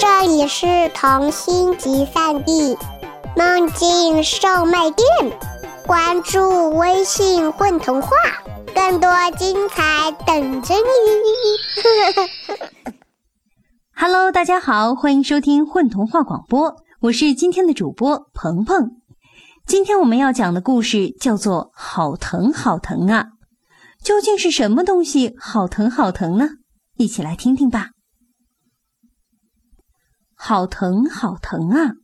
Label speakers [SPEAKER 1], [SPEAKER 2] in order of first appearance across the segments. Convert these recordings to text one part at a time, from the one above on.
[SPEAKER 1] 这里是童心集散地，梦境售卖店。关注微信“混童话”，更多精彩等着你。
[SPEAKER 2] Hello，大家好，欢迎收听混童话广播，我是今天的主播鹏鹏。今天我们要讲的故事叫做《好疼好疼啊》，究竟是什么东西好疼好疼呢？一起来听听吧。好疼好疼啊！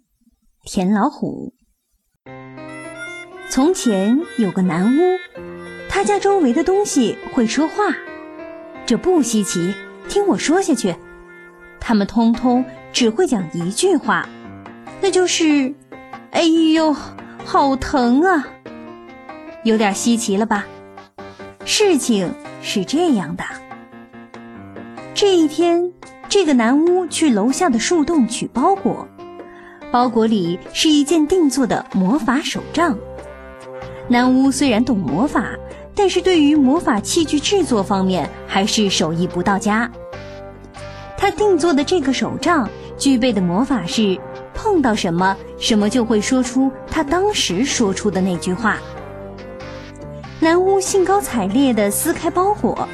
[SPEAKER 2] 田老虎。从前有个南屋，他家周围的东西会说话，这不稀奇。听我说下去，他们通通只会讲一句话，那就是“哎呦，好疼啊！”有点稀奇了吧？事情是这样的，这一天。这个男巫去楼下的树洞取包裹，包裹里是一件定做的魔法手杖。男巫虽然懂魔法，但是对于魔法器具制作方面还是手艺不到家。他定做的这个手杖具备的魔法是，碰到什么什么就会说出他当时说出的那句话。男巫兴高采烈地撕开包裹。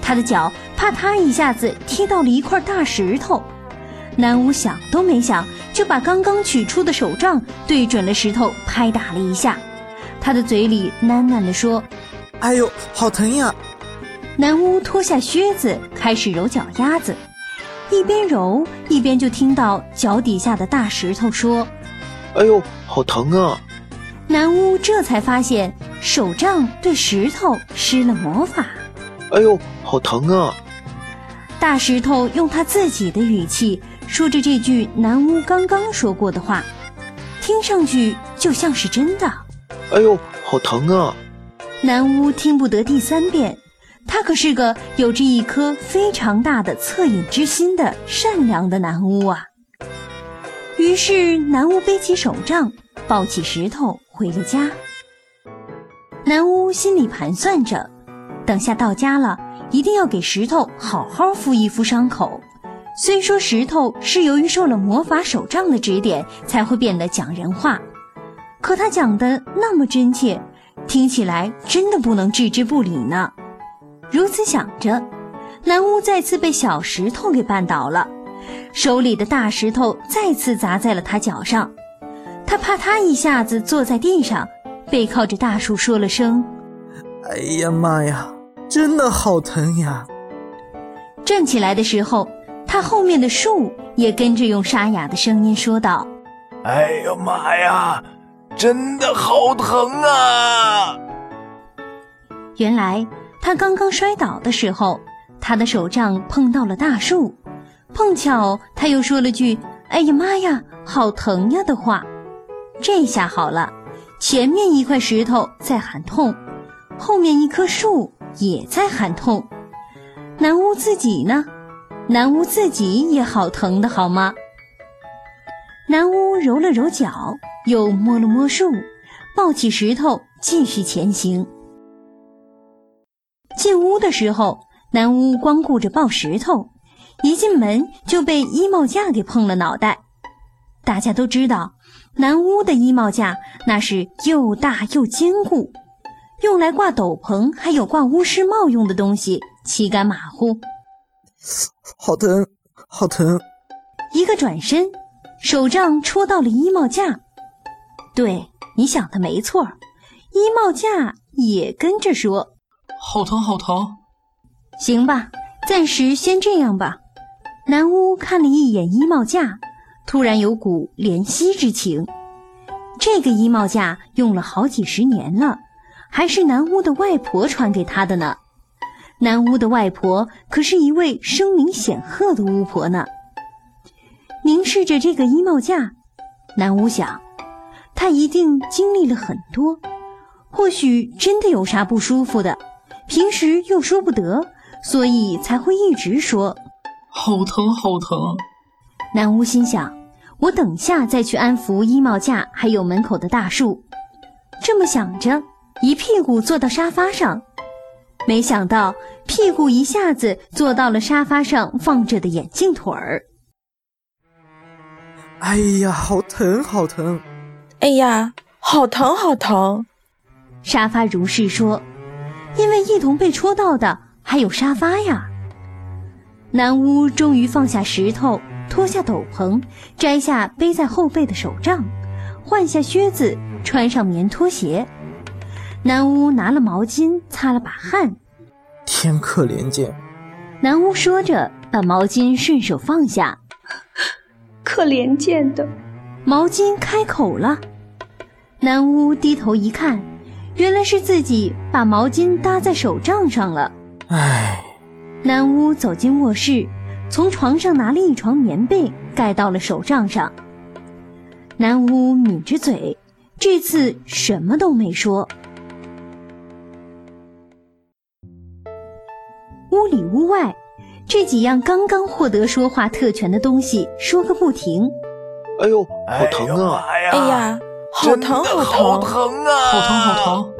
[SPEAKER 2] 他的脚啪嗒一下子踢到了一块大石头，南巫想都没想就把刚刚取出的手杖对准了石头拍打了一下，他的嘴里喃喃地说：“
[SPEAKER 3] 哎呦，好疼呀！”
[SPEAKER 2] 南巫脱下靴子开始揉脚丫子，一边揉一边就听到脚底下的大石头说：“
[SPEAKER 3] 哎呦，好疼啊！”
[SPEAKER 2] 南巫这才发现手杖对石头施了魔法。
[SPEAKER 3] 哎呦，好疼啊！
[SPEAKER 2] 大石头用他自己的语气说着这句南巫刚刚说过的话，听上去就像是真的。
[SPEAKER 3] 哎呦，好疼啊！
[SPEAKER 2] 南巫听不得第三遍，他可是个有着一颗非常大的恻隐之心的善良的南巫啊。于是南巫背起手杖，抱起石头回了家。南巫心里盘算着。等下到家了，一定要给石头好好敷一敷伤口。虽说石头是由于受了魔法手杖的指点才会变得讲人话，可他讲的那么真切，听起来真的不能置之不理呢。如此想着，南屋再次被小石头给绊倒了，手里的大石头再次砸在了他脚上，他啪嗒一下子坐在地上，背靠着大树说了声：“
[SPEAKER 3] 哎呀妈呀！”真的好疼呀！
[SPEAKER 2] 站起来的时候，他后面的树也跟着用沙哑的声音说道：“
[SPEAKER 4] 哎呀妈呀，真的好疼啊！”
[SPEAKER 2] 原来他刚刚摔倒的时候，他的手杖碰到了大树，碰巧他又说了句“哎呀妈呀，好疼呀”的话，这下好了，前面一块石头在喊痛，后面一棵树。也在喊痛，南屋自己呢？南屋自己也好疼的好吗？南屋揉了揉脚，又摸了摸树，抱起石头继续前行。进屋的时候，南屋光顾着抱石头，一进门就被衣帽架给碰了脑袋。大家都知道，南屋的衣帽架那是又大又坚固。用来挂斗篷，还有挂巫师帽用的东西，岂敢马虎？
[SPEAKER 3] 好疼，好疼！
[SPEAKER 2] 一个转身，手杖戳到了衣帽架。对，你想的没错，衣帽架也跟着说：“
[SPEAKER 5] 好疼，好疼。”
[SPEAKER 2] 行吧，暂时先这样吧。南巫看了一眼衣帽架，突然有股怜惜之情。这个衣帽架用了好几十年了。还是南屋的外婆传给他的呢。南屋的外婆可是一位声名显赫的巫婆呢。凝视着这个衣帽架，南屋想，她一定经历了很多，或许真的有啥不舒服的，平时又说不得，所以才会一直说
[SPEAKER 5] 好疼好疼。
[SPEAKER 2] 南屋心想，我等下再去安抚衣帽架，还有门口的大树。这么想着。一屁股坐到沙发上，没想到屁股一下子坐到了沙发上放着的眼镜腿儿。
[SPEAKER 3] 哎呀，好疼，好疼！
[SPEAKER 6] 哎呀，好疼，好疼！
[SPEAKER 2] 沙发如是说，因为一同被戳到的还有沙发呀。南屋终于放下石头，脱下斗篷，摘下背在后背的手杖，换下靴子，穿上棉拖鞋。南巫拿了毛巾擦了把汗。
[SPEAKER 3] 天可怜见。
[SPEAKER 2] 南巫说着，把毛巾顺手放下。
[SPEAKER 7] 可怜见的，
[SPEAKER 2] 毛巾开口了。南巫低头一看，原来是自己把毛巾搭在手杖上了。
[SPEAKER 3] 唉。
[SPEAKER 2] 南巫走进卧室，从床上拿了一床棉被盖到了手杖上。南巫抿着嘴，这次什么都没说。屋里屋外。这几样刚刚获得说话特权的东西说个不停。
[SPEAKER 4] 哎呦，好疼啊！
[SPEAKER 6] 哎呀，好疼，好
[SPEAKER 4] 疼啊！
[SPEAKER 5] 好疼，好疼，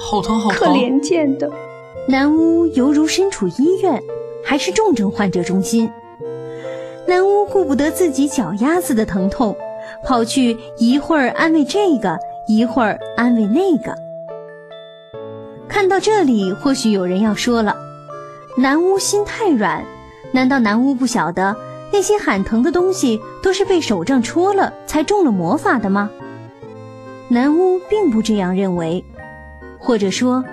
[SPEAKER 5] 好疼，好疼！
[SPEAKER 7] 可怜见的。
[SPEAKER 2] 南屋犹如身处医院，还是重症患者中心。南屋顾不得自己脚丫子的疼痛，跑去一会儿安慰这个，一会儿安慰那个。看到这里，或许有人要说了。南巫心太软，难道南巫不晓得那些喊疼的东西都是被手杖戳了才中了魔法的吗？南巫并不这样认为，或者说，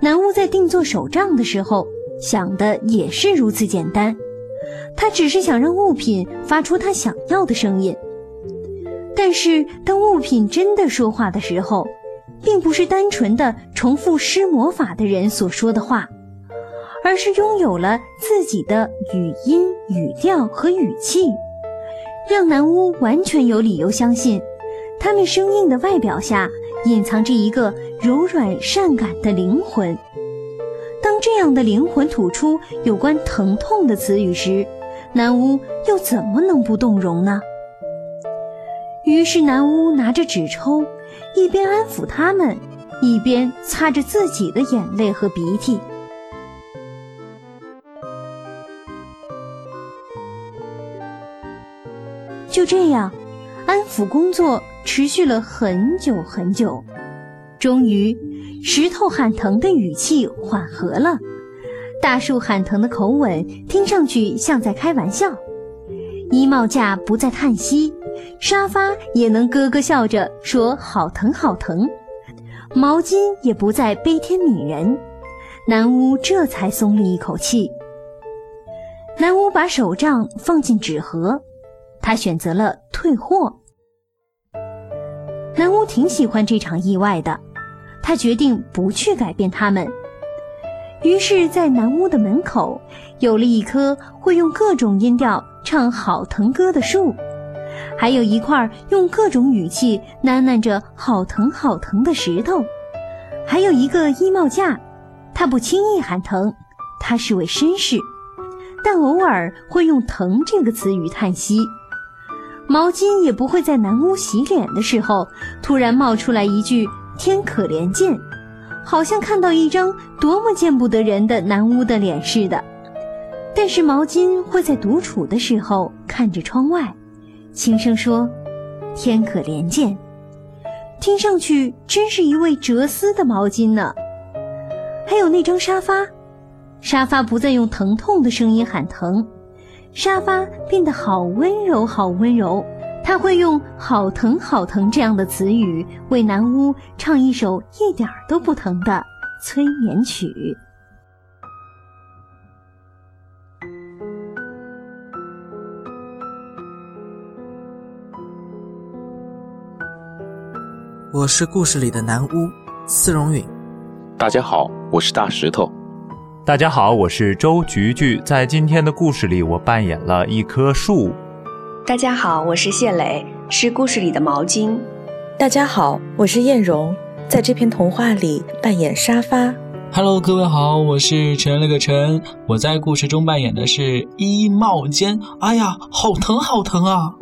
[SPEAKER 2] 南巫在定做手杖的时候想的也是如此简单，他只是想让物品发出他想要的声音。但是当物品真的说话的时候，并不是单纯的重复施魔法的人所说的话。而是拥有了自己的语音、语调和语气，让南巫完全有理由相信，他们生硬的外表下隐藏着一个柔软善感的灵魂。当这样的灵魂吐出有关疼痛的词语时，南巫又怎么能不动容呢？于是南巫拿着纸抽，一边安抚他们，一边擦着自己的眼泪和鼻涕。就这样，安抚工作持续了很久很久。终于，石头喊疼的语气缓和了，大树喊疼的口吻听上去像在开玩笑。衣帽架不再叹息，沙发也能咯咯笑着说“好疼，好疼”。毛巾也不再悲天悯人，南屋这才松了一口气。南屋把手杖放进纸盒。他选择了退货。南屋挺喜欢这场意外的，他决定不去改变他们。于是，在南屋的门口，有了一棵会用各种音调唱好疼歌的树，还有一块用各种语气喃喃着“好疼，好疼”的石头，还有一个衣帽架。他不轻易喊疼，他是位绅士，但偶尔会用“疼”这个词语叹息。毛巾也不会在南屋洗脸的时候突然冒出来一句“天可怜见”，好像看到一张多么见不得人的南屋的脸似的。但是毛巾会在独处的时候看着窗外，轻声说：“天可怜见。”听上去真是一位哲思的毛巾呢。还有那张沙发，沙发不再用疼痛的声音喊疼。沙发变得好温柔，好温柔。他会用“好疼，好疼”这样的词语为南屋唱一首一点都不疼的催眠曲。
[SPEAKER 3] 我是故事里的南屋，司荣允。
[SPEAKER 8] 大家好，我是大石头。
[SPEAKER 9] 大家好，我是周菊菊。在今天的故事里，我扮演了一棵树。
[SPEAKER 7] 大家好，我是谢磊，是故事里的毛巾。
[SPEAKER 6] 大家好，我是艳荣，在这篇童话里扮演沙发。
[SPEAKER 5] Hello，各位好，我是陈了个陈，我在故事中扮演的是衣帽间。哎呀，好疼，好疼啊！